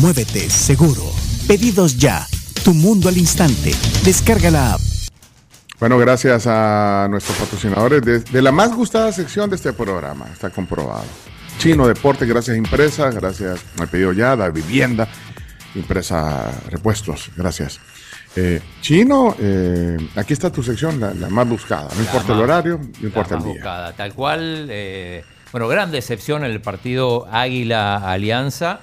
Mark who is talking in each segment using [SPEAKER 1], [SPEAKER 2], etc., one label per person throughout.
[SPEAKER 1] Muévete Seguro, Pedidos Ya, Tu Mundo al Instante, descarga la app.
[SPEAKER 2] Bueno, gracias a nuestros patrocinadores de, de la más gustada sección de este programa, está comprobado. Chino Deportes, gracias Impresa, gracias al pedido ya, Da Vivienda, Impresa Repuestos, gracias. Eh, Chino, eh, aquí está tu sección, la, la más buscada. No
[SPEAKER 3] La
[SPEAKER 2] importa el horario, no
[SPEAKER 3] la
[SPEAKER 2] importa el día.
[SPEAKER 3] buscada, tal cual. eh, bueno, gran decepción en el partido Águila-Alianza.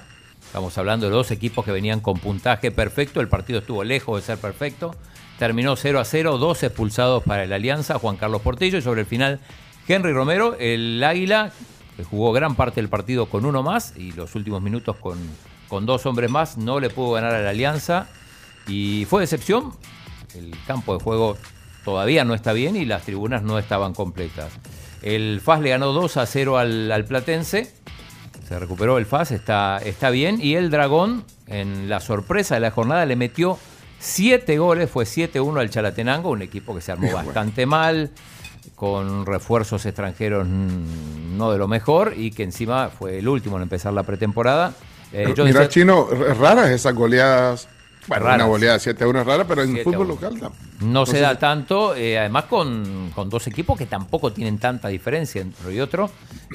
[SPEAKER 3] Estamos hablando de dos equipos que venían con puntaje perfecto. El partido estuvo lejos de ser perfecto. Terminó 0 a 0, dos expulsados para el Alianza, Juan Carlos Portillo. Y sobre el final, Henry Romero, el Águila, que jugó gran parte del partido con uno más y los últimos minutos con, con dos hombres más, no le pudo ganar a la Alianza. Y fue decepción. El campo de juego todavía no está bien y las tribunas no estaban completas. El FAS le ganó 2 a 0 al, al Platense. Se recuperó el FAS, está, está bien. Y el Dragón, en la sorpresa de la jornada, le metió 7 goles. Fue 7-1 al Chalatenango, un equipo que se armó bastante mal, con refuerzos extranjeros no de lo mejor y que encima fue el último en empezar la pretemporada. Eh, yo
[SPEAKER 2] Mira,
[SPEAKER 3] decía-
[SPEAKER 2] Chino, raras esas goleadas. Bueno,
[SPEAKER 3] Raras.
[SPEAKER 2] una goleada 7-1 es rara, pero en
[SPEAKER 3] 7 a
[SPEAKER 2] fútbol
[SPEAKER 3] 1.
[SPEAKER 2] local tam-
[SPEAKER 3] No se da tanto, eh, además con, con dos equipos que tampoco tienen tanta diferencia entre uno y otro.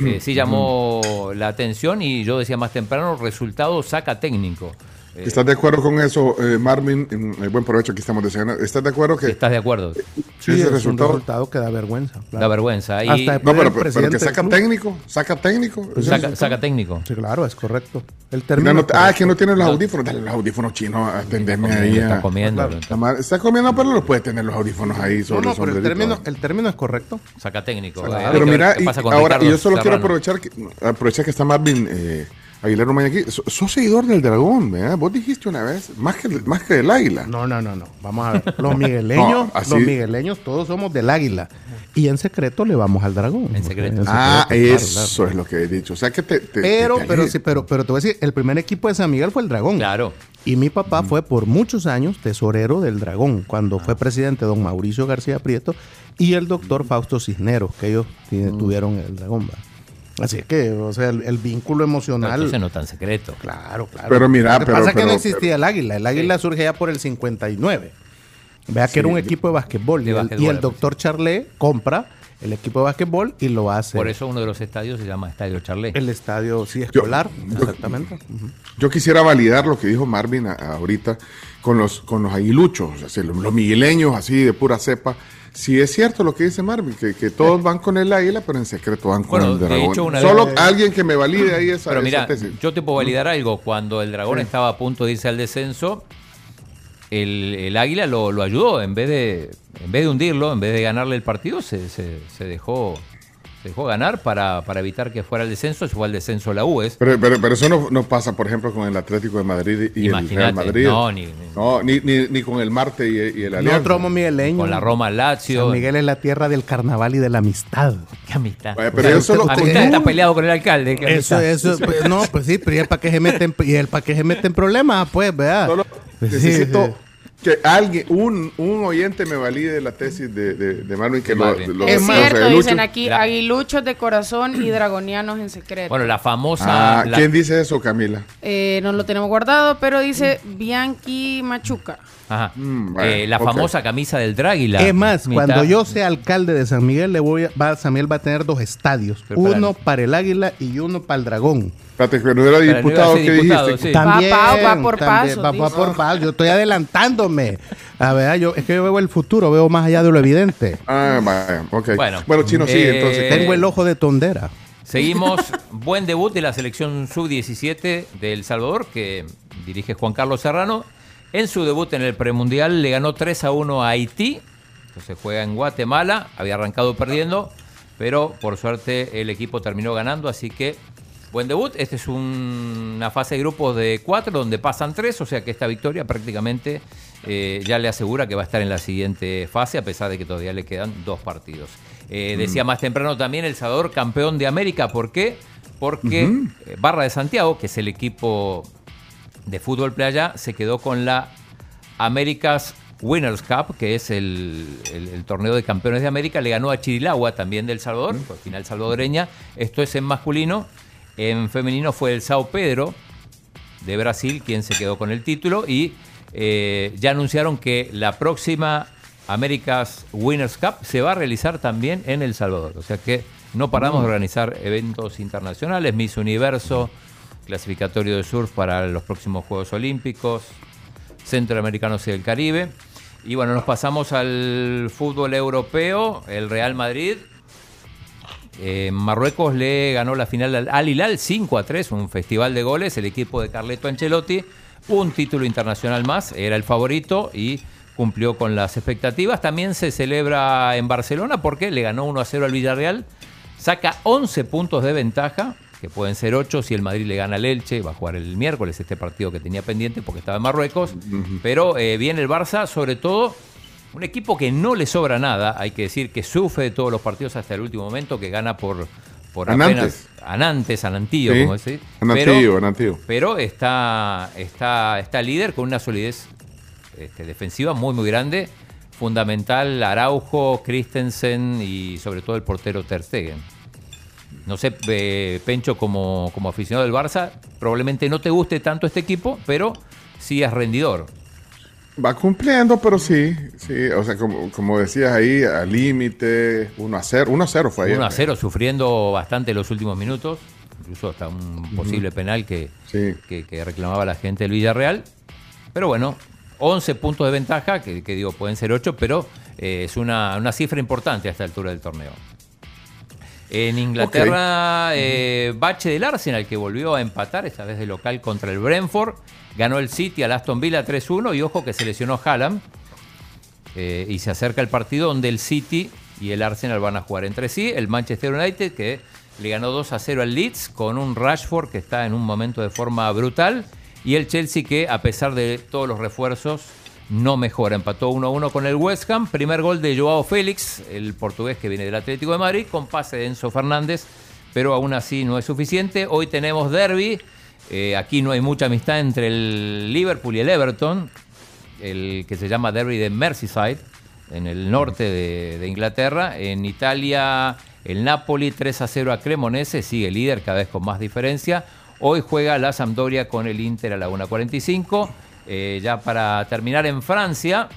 [SPEAKER 3] Eh, sí llamó la atención y yo decía más temprano, resultado saca técnico. Eh,
[SPEAKER 2] ¿Estás de acuerdo con eso, eh, Marvin? Eh, buen provecho aquí estamos deseando. ¿Estás de acuerdo que
[SPEAKER 3] ¿Estás de acuerdo?
[SPEAKER 4] Sí,
[SPEAKER 2] ese
[SPEAKER 4] es
[SPEAKER 2] resultado?
[SPEAKER 4] un resultado que da vergüenza. claro.
[SPEAKER 3] Da vergüenza. Y
[SPEAKER 4] Hasta
[SPEAKER 2] No,
[SPEAKER 4] después
[SPEAKER 2] pero, pero- que saca técnico, saca técnico. ese
[SPEAKER 3] saca, técnico.
[SPEAKER 4] Sí, claro, es correcto. El término.
[SPEAKER 2] no-
[SPEAKER 4] es
[SPEAKER 2] ah, que no tiene los audífonos. Dale los audífonos chinos, atendeme ahí.
[SPEAKER 3] Está
[SPEAKER 2] a-
[SPEAKER 3] comiendo.
[SPEAKER 4] claro.
[SPEAKER 2] Está comiendo, pero no puede tener los audífonos ahí
[SPEAKER 4] No,
[SPEAKER 2] sobre
[SPEAKER 4] no,
[SPEAKER 2] el
[SPEAKER 4] pero el término, el término es correcto.
[SPEAKER 3] Saca técnico.
[SPEAKER 4] Claro.
[SPEAKER 3] Eh,
[SPEAKER 2] Pero mira, y ahora, y yo solo quiero aprovechar que, aprovechar que está Marvin eh, Aguilera Umaña aquí. So- Sos seguidor del dragón, ¿verdad? Vos dijiste una vez, más que, más que del águila.
[SPEAKER 4] No, no, no, no. Vamos a ver. Los migueleños,
[SPEAKER 2] No, así-
[SPEAKER 4] los migueleños todos somos del águila. Y en secreto le vamos al dragón.
[SPEAKER 3] En secreto.
[SPEAKER 2] ah,
[SPEAKER 4] secreto, claro,
[SPEAKER 2] eso
[SPEAKER 4] claro.
[SPEAKER 2] es lo que he dicho. O sea que te. te-
[SPEAKER 4] Pero,
[SPEAKER 2] te-
[SPEAKER 4] pero sí, pero, pero te voy a decir, el primer equipo de San Miguel fue el Dragón.
[SPEAKER 3] Claro.
[SPEAKER 4] Y mi papá fue por muchos años tesorero del Dragón, cuando
[SPEAKER 2] Ah.
[SPEAKER 4] fue presidente don Mauricio García Prieto y el doctor Fausto Cisneros, que ellos
[SPEAKER 2] Mm.
[SPEAKER 4] tuvieron el Dragón. ¿va? Así es que, o sea, el, el vínculo emocional.
[SPEAKER 3] entonces no tan secreto.
[SPEAKER 4] Claro, claro.
[SPEAKER 2] Pero mira,
[SPEAKER 4] Lo que
[SPEAKER 2] pero-
[SPEAKER 4] pasa es que
[SPEAKER 2] pero-
[SPEAKER 4] no existía el águila. El águila surge ya por el 59. Vea que era un equipo de basquetbol.
[SPEAKER 3] De
[SPEAKER 4] y, el-
[SPEAKER 3] basquetbol,
[SPEAKER 4] y el doctor Charlet compra el equipo de basquetbol y lo hace.
[SPEAKER 3] Por eso uno de los estadios se llama Estadio Charlet.
[SPEAKER 4] El estadio, sí,
[SPEAKER 2] Yo-
[SPEAKER 4] escolar.
[SPEAKER 2] yo-
[SPEAKER 4] exactamente.
[SPEAKER 2] Yo quisiera validar lo que dijo Marvin a- ahorita con los, con los aguiluchos, los, los migueleños así de pura cepa. Si es cierto lo que dice Marvin, que, que todos van con el águila, pero en secreto van con
[SPEAKER 3] Bueno,
[SPEAKER 2] el dragón.
[SPEAKER 3] hecho,
[SPEAKER 2] Solo
[SPEAKER 3] vez-
[SPEAKER 2] alguien que me valide ahí esa,
[SPEAKER 3] Pero
[SPEAKER 2] esa
[SPEAKER 3] mira,
[SPEAKER 2] tesis.
[SPEAKER 3] yo te puedo validar algo. Cuando el dragón estaba a punto de irse al descenso, el, el águila lo, lo ayudó. En vez de en vez de hundirlo, en vez de ganarle el partido, se, se- se dejó dejó ganar para, para evitar que fuera al descenso. Se fue al descenso la UES.
[SPEAKER 2] Pero, pero, pero eso no, no pasa, por ejemplo, con el Atlético de Madrid y el
[SPEAKER 3] Imagínate,
[SPEAKER 2] Real Madrid.
[SPEAKER 3] no, ni- ni-
[SPEAKER 2] No, ni, ni, ni con el Marte y, y el Alianza.
[SPEAKER 4] Nosotros somos migueleños.
[SPEAKER 3] Con la Roma Lazio.
[SPEAKER 4] San Miguel es la tierra del carnaval y de la amistad.
[SPEAKER 3] Qué amistad.
[SPEAKER 2] Bueno, pero eso lo-
[SPEAKER 3] amistad está peleado con el alcalde. qué
[SPEAKER 4] Eso, eso, pues, no, pues sí, pero ¿y el para qué se meten, y el para qué se meten problemas, pues, vea.
[SPEAKER 2] Solo
[SPEAKER 4] sí,
[SPEAKER 2] necesito
[SPEAKER 4] sí.
[SPEAKER 2] Que alguien, un, un oyente me valide la tesis de, de, de Marvin que lo- lo-
[SPEAKER 5] Es cierto, dicen aquí,
[SPEAKER 3] La-
[SPEAKER 5] aguiluchos de corazón y dragonianos en secreto.
[SPEAKER 3] Bueno, la famosa.
[SPEAKER 2] Ah,
[SPEAKER 3] la-
[SPEAKER 2] ¿Quién dice eso, Camila?
[SPEAKER 5] Eh, no lo tenemos guardado, pero dice Bianchi Machuca.
[SPEAKER 3] Ajá.
[SPEAKER 2] Mm, bueno,
[SPEAKER 3] Eh, la famosa camisa del Dráguila.
[SPEAKER 4] Es más,
[SPEAKER 3] Mitad-
[SPEAKER 4] cuando yo sea alcalde de San Miguel, le voy a, va, San Miguel va a tener dos estadios. Uno para el águila y uno para el dragón.
[SPEAKER 2] Espérate, que no era diputado que dijiste.
[SPEAKER 3] sí.
[SPEAKER 4] También,
[SPEAKER 5] Va por
[SPEAKER 4] también, va- va por. Yo estoy adelantándome. A ver, yo, es que yo veo el futuro, veo más allá de lo evidente.
[SPEAKER 2] Ah, ok.
[SPEAKER 3] Bueno.
[SPEAKER 2] Bueno, chino, sí,
[SPEAKER 3] Eh,
[SPEAKER 2] entonces.
[SPEAKER 4] Tengo el ojo de tondera.
[SPEAKER 3] Seguimos. Buen debut de la selección sub-17 de El Salvador, que dirige Juan Carlos Serrano. En su debut en el premundial le ganó 3 a 1 a Haití. Entonces juega en Guatemala. Había arrancado perdiendo, pero por suerte el equipo terminó ganando. Así que Buen debut. Este es un- una fase de grupos de cuatro donde pasan tres, o sea que esta victoria prácticamente eh, ya le asegura que va a estar en la siguiente fase, a pesar de que todavía le quedan dos partidos. Eh, Decía más temprano también El Salvador campeón de América. ¿Por qué? Porque eh, Barra de Santiago, que es el equipo de fútbol playa, se quedó con la Américas Winners Cup, que es el, el- el torneo de campeones de América, le ganó a Chirilagua, también del Salvador, fue final salvadoreña. Esto es en masculino. En femenino fue el Sao Pedro de Brasil quien se quedó con el título y eh, ya anunciaron que la próxima Américas Winners Cup se va a realizar también en El Salvador. O sea que no paramos de organizar eventos internacionales, Miss Universo, clasificatorio de surf para los próximos Juegos Olímpicos, Centroamericanos y del Caribe. Y bueno, nos pasamos al fútbol europeo, el Real Madrid. Eh, Marruecos le ganó la final al Al Hilal 5 a 3, un festival de goles. El equipo de Carleto Ancelotti, un título internacional más, era el favorito y cumplió con las expectativas. También se celebra en Barcelona porque le ganó 1 a 0 al Villarreal. Saca 11 puntos de ventaja, que pueden ser 8 si el Madrid le gana al Elche. Va a jugar el miércoles este partido que tenía pendiente porque estaba en Marruecos. Pero eh, viene el Barça, sobre todo un equipo que no le sobra nada, hay que decir que sufre de todos los partidos hasta el último momento, que gana por, por
[SPEAKER 2] Anantes.
[SPEAKER 3] apenas Anantes, Anantío,
[SPEAKER 2] Sí,
[SPEAKER 3] como decir.
[SPEAKER 2] Anantío,
[SPEAKER 3] pero,
[SPEAKER 2] Anantío.
[SPEAKER 3] pero está, está, está líder con una solidez este, defensiva muy, muy grande. Fundamental Araujo, Christensen y sobre todo el portero Ter Stegen. No sé, eh, Pencho, como, como aficionado del Barça, probablemente no te guste tanto este equipo, pero sí es rendidor.
[SPEAKER 2] Va cumpliendo, pero sí, sí, o sea, como, como decías ahí, al límite, 1 a 0, 1 a 0 fue ayer.
[SPEAKER 3] 1 a 0, sufriendo bastante los últimos minutos, incluso hasta un posible penal que,
[SPEAKER 2] Sí.
[SPEAKER 3] que, que reclamaba la gente del Villarreal. Pero bueno, 11 puntos de ventaja, que, que digo, pueden ser 8, pero eh, es una, una cifra importante a esta altura del torneo. En Inglaterra, eh, Bache del Arsenal, que volvió a empatar, esta vez de local contra el Brentford. Ganó el City al Aston Villa 3-1 y ojo que se lesionó Haaland. Eh, y se acerca el partido donde el City y el Arsenal van a jugar entre sí. El Manchester United que le ganó 2 a 0 al Leeds con un Rashford que está en un momento de forma brutal. Y el Chelsea que a pesar de todos los refuerzos no mejora. Empató 1 a 1 con el West Ham. Primer gol de Joao Félix, el portugués que viene del Atlético de Madrid, con pase de Enzo Fernández. Pero aún así no es suficiente. Hoy tenemos derby. Eh, aquí no hay mucha amistad entre el Liverpool y el Everton el que se llama Derby de Merseyside, en el norte de, de Inglaterra. En Italia, el Napoli 3 a 0 a Cremonese, sigue líder cada vez con más diferencia. Hoy juega la Sampdoria con el Inter a la 1.45. Eh, ya para terminar en Francia,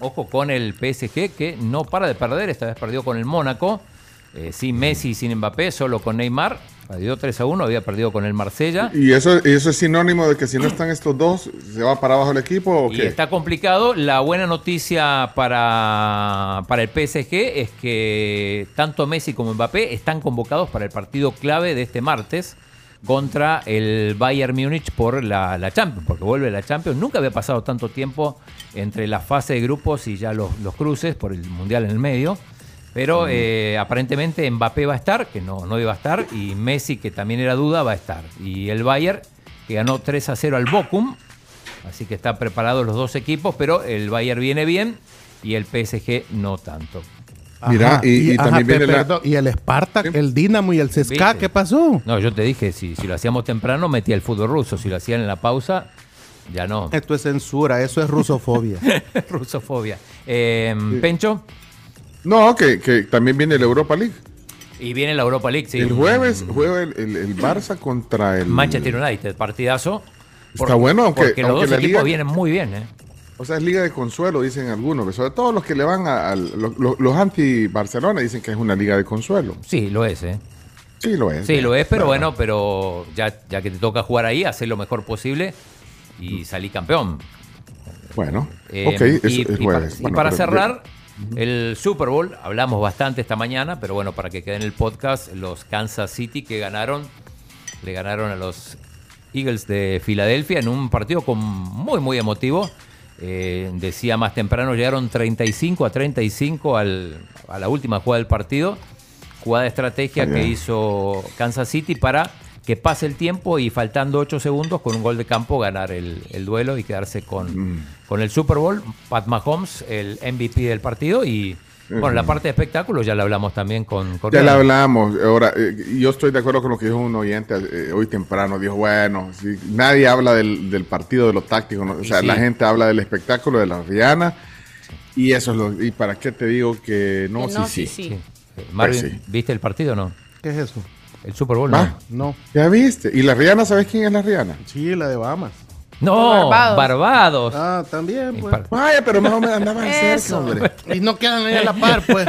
[SPEAKER 3] ojo con el PSG que no para de perder, esta vez perdió con el Mónaco, eh, sin Messi sin Mbappé, solo con Neymar. Perdió 3 a 1, había perdido con el Marsella.
[SPEAKER 2] ¿Y eso, y eso es sinónimo de que si no están estos dos, se va para abajo el equipo o
[SPEAKER 3] Y está complicado. La buena noticia para, para el PSG es que tanto Messi como Mbappé están convocados para el partido clave de este martes contra el Bayern Múnich por la, la Champions, porque vuelve la Champions. Nunca había pasado tanto tiempo entre la fase de grupos y ya los, los cruces por el Mundial en el medio. Pero eh, aparentemente Mbappé va a estar, que no, no iba a estar, y Messi, que también era duda, va a estar. Y el Bayern, que ganó 3 a 0 al Bochum, Así que están preparados los dos equipos, pero el Bayern viene bien y el PSG no tanto.
[SPEAKER 2] Mira, y- y también viene la-
[SPEAKER 4] perdón, y el Spartak,
[SPEAKER 2] Sí.
[SPEAKER 4] el Dinamo y el CSKA,
[SPEAKER 3] ¿Viste?
[SPEAKER 4] ¿qué pasó?
[SPEAKER 3] No, yo te dije, si, si lo hacíamos temprano, metía el fútbol ruso. Si lo hacían en la pausa, ya no.
[SPEAKER 4] Esto es censura, eso es rusofobia.
[SPEAKER 3] Rusofobia. Eh, Pencho,
[SPEAKER 2] No, que, que también viene la Europa League.
[SPEAKER 3] y viene la Europa League. sí.
[SPEAKER 2] El jueves juega el, el- el Barça contra el...
[SPEAKER 3] Manchester United, partidazo.
[SPEAKER 2] Está bueno, aunque-
[SPEAKER 3] Porque los
[SPEAKER 2] aunque
[SPEAKER 3] dos
[SPEAKER 2] la
[SPEAKER 3] equipos
[SPEAKER 2] liga-
[SPEAKER 3] vienen muy bien, ¿eh?
[SPEAKER 2] O sea, es liga de consuelo, dicen algunos. que Sobre todo los que le van a... los, anti-Barcelona dicen que es una liga de consuelo.
[SPEAKER 3] Sí, lo es, ¿eh?
[SPEAKER 2] Sí, lo es.
[SPEAKER 3] Sí, lo es, pero
[SPEAKER 2] Claro.
[SPEAKER 3] bueno, pero ya, ya que te toca jugar ahí, hacer lo mejor posible y salir campeón.
[SPEAKER 2] Bueno,
[SPEAKER 3] Eh,
[SPEAKER 2] ok, es,
[SPEAKER 3] y,
[SPEAKER 2] es
[SPEAKER 3] y para,
[SPEAKER 2] jueves.
[SPEAKER 3] y
[SPEAKER 2] Bueno,
[SPEAKER 3] para cerrar, el Super Bowl, hablamos bastante esta mañana, pero bueno, para que quede en el podcast, los Kansas City que ganaron, le ganaron a los Eagles de Filadelfia en un partido con muy, muy emotivo. Eh, decía más temprano, llegaron 35 a 35 al- a la última jugada del partido. Jugada de estrategia que hizo Kansas City para que pase el tiempo y faltando 8 segundos con un gol de campo ganar el, el duelo y quedarse con,
[SPEAKER 2] Mm.
[SPEAKER 3] con el Super Bowl. Pat Mahomes, el MVP del partido y bueno, la parte de espectáculo ya la hablamos también con, con
[SPEAKER 2] Ya
[SPEAKER 3] Real.
[SPEAKER 2] hablamos. Ahora, eh, yo estoy de acuerdo con lo que dijo un oyente eh, hoy temprano. Dijo, bueno, si nadie habla del, del partido, de lo táctico. ¿no? O sea,
[SPEAKER 3] sí.
[SPEAKER 2] la gente habla del espectáculo, de la Rihanna. Y eso es lo. ¿Y para qué te digo que no?
[SPEAKER 5] Que no,
[SPEAKER 2] sí,
[SPEAKER 5] sí,
[SPEAKER 2] sí.
[SPEAKER 5] sí.
[SPEAKER 3] Sí. Marvin,
[SPEAKER 2] Pues sí.
[SPEAKER 3] ¿viste el partido o no?
[SPEAKER 4] ¿Qué es eso?
[SPEAKER 3] El Super Bowl. ¿no?
[SPEAKER 4] No.
[SPEAKER 2] ¿Ya viste? ¿Y la Rihanna, sabes quién es la Rihanna?
[SPEAKER 4] Sí, la de Bahamas.
[SPEAKER 3] No,
[SPEAKER 5] Barbados.
[SPEAKER 3] Barbados.
[SPEAKER 4] Ah, también,
[SPEAKER 3] Y
[SPEAKER 4] pues.
[SPEAKER 3] par-
[SPEAKER 2] Vaya, pero más o menos andaban cerca, hombre.
[SPEAKER 4] Y no quedan ahí a la par, pues.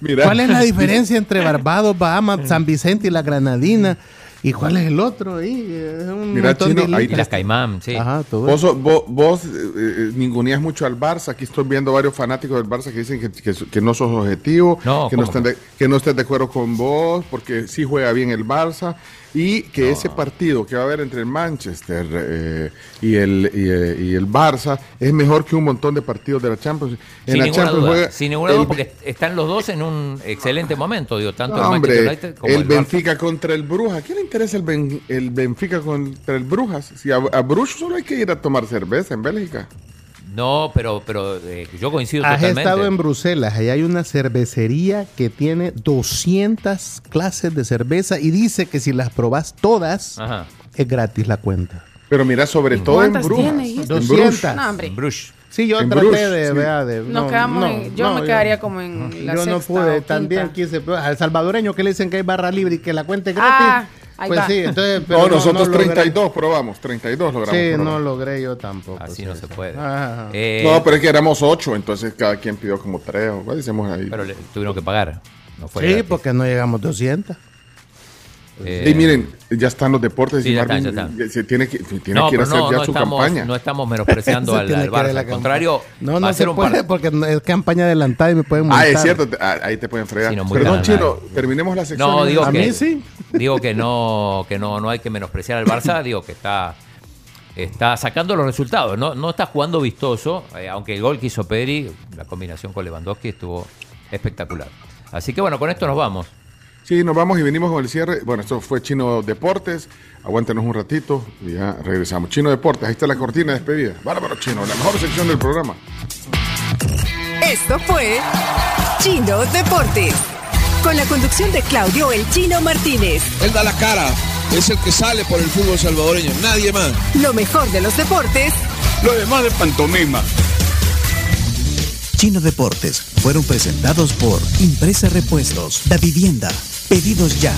[SPEAKER 2] Mira.
[SPEAKER 4] ¿Cuál es la diferencia entre Barbados, Bahamas, San Vicente y la Granadina? ¿Y cuál es el otro ahí? Es un
[SPEAKER 2] Mira, Chino, ahí
[SPEAKER 3] las Caimán, sí.
[SPEAKER 4] Ajá, todo
[SPEAKER 2] Vos, vos, vos, eh, eh, ninguneas mucho al Barça. Aquí estoy viendo varios fanáticos del Barça que dicen que, que, que no sos objetivo,
[SPEAKER 3] No,
[SPEAKER 2] que, no
[SPEAKER 3] ¿cómo
[SPEAKER 2] estén de, que no estés de acuerdo con vos, porque sí juega bien el Barça. Y que ese partido que va a haber entre el Manchester eh, y, el, y, eh, y el Barça es mejor que un montón de partidos de la Champions. En
[SPEAKER 3] Sin
[SPEAKER 2] la
[SPEAKER 3] ninguna
[SPEAKER 2] Champions
[SPEAKER 3] duda,
[SPEAKER 2] juega
[SPEAKER 3] sin ninguna
[SPEAKER 2] el-
[SPEAKER 3] duda, porque están los dos en un excelente momento, digo, tanto
[SPEAKER 2] No,
[SPEAKER 3] el Manchester
[SPEAKER 2] hombre,
[SPEAKER 3] United como
[SPEAKER 2] el
[SPEAKER 3] el, Barça.
[SPEAKER 2] Benfica contra el Brujas. ¿A quién le interesa el, Ben- el Benfica contra el Brujas? Si a, a Brujas solo hay que ir a tomar cerveza en Bélgica.
[SPEAKER 3] No, pero, pero eh, yo coincido
[SPEAKER 4] Has
[SPEAKER 3] totalmente.
[SPEAKER 4] estado en Bruselas, ahí hay una cervecería que tiene 200 clases de cerveza y dice que si las probás todas,
[SPEAKER 3] Ajá.
[SPEAKER 4] es gratis la cuenta.
[SPEAKER 2] Pero mira, sobre todo en
[SPEAKER 5] cuántas
[SPEAKER 2] Brujas.
[SPEAKER 5] tiene, dijiste?
[SPEAKER 2] En
[SPEAKER 4] 200.
[SPEAKER 2] Bruges.
[SPEAKER 5] No, hombre.
[SPEAKER 3] En Bruges.
[SPEAKER 4] Sí, yo
[SPEAKER 2] En
[SPEAKER 4] traté de,
[SPEAKER 2] sí.
[SPEAKER 4] vea, de-
[SPEAKER 5] Nos quedamos en- yo me quedaría como en la
[SPEAKER 4] Yo no pude, también
[SPEAKER 5] quinta.
[SPEAKER 4] quise, al salvadoreño que le dicen que hay barra libre y que la cuenta es gratis.
[SPEAKER 5] Ah, ahí
[SPEAKER 4] pues
[SPEAKER 5] va.
[SPEAKER 4] sí, entonces, pero
[SPEAKER 2] No, nosotros
[SPEAKER 4] logré.
[SPEAKER 2] 32 probamos, 32 logramos.
[SPEAKER 4] Sí,
[SPEAKER 2] probar.
[SPEAKER 4] no logré yo tampoco.
[SPEAKER 3] Así
[SPEAKER 4] sí,
[SPEAKER 3] no se puede. Eh,
[SPEAKER 2] No, pero es que éramos 8, entonces cada quien pidió como 3 o ¿cuál decimos ahí?
[SPEAKER 3] pero le tuvieron que pagar. No fue
[SPEAKER 4] sí,
[SPEAKER 3] gratis.
[SPEAKER 4] porque no llegamos 200.
[SPEAKER 3] Eh,
[SPEAKER 2] y miren, ya están los deportes
[SPEAKER 3] sí,
[SPEAKER 2] y
[SPEAKER 3] ya están,
[SPEAKER 2] Marvin
[SPEAKER 3] ya están.
[SPEAKER 2] se tiene que, tiene
[SPEAKER 3] no,
[SPEAKER 2] que ir a hacer
[SPEAKER 3] no,
[SPEAKER 2] ya
[SPEAKER 3] no
[SPEAKER 2] su
[SPEAKER 3] estamos,
[SPEAKER 2] campaña.
[SPEAKER 3] no estamos menospreciando al, al Barça. Al contrario,
[SPEAKER 4] no,
[SPEAKER 3] va
[SPEAKER 4] no se
[SPEAKER 3] un
[SPEAKER 4] puede
[SPEAKER 3] par-
[SPEAKER 4] porque es campaña adelantada y me pueden multar.
[SPEAKER 2] Ah, es cierto, ah, ahí te pueden fregar.
[SPEAKER 3] Sí, no, muy
[SPEAKER 2] Perdón,
[SPEAKER 3] nada,
[SPEAKER 2] Chino,
[SPEAKER 3] nada.
[SPEAKER 2] terminemos la sección.
[SPEAKER 3] No, digo
[SPEAKER 4] A
[SPEAKER 3] que,
[SPEAKER 4] mí sí.
[SPEAKER 3] digo que no, que no, no hay que menospreciar al Barça, digo que está, está sacando los resultados, no, no está jugando vistoso, eh, aunque el gol que hizo Pedri, la combinación con Lewandowski estuvo espectacular. Así que bueno, con esto nos vamos.
[SPEAKER 2] Sí, nos vamos y venimos con el cierre. Bueno, esto fue Chino Deportes. Aguántenos un ratito y ya regresamos. Chino Deportes, ahí está la cortina de despedida. Bárbaro Chino, la mejor sección del programa.
[SPEAKER 6] Esto fue Chino Deportes. Con la conducción de Claudio El Chino Martínez.
[SPEAKER 7] Él da la cara, es el que sale por el fútbol salvadoreño, nadie más.
[SPEAKER 6] Lo mejor de los deportes
[SPEAKER 7] Lo demás de pantomima.
[SPEAKER 1] Chino Deportes fueron presentados por Impresa Repuestos, Da Vivienda, Pedidos Ya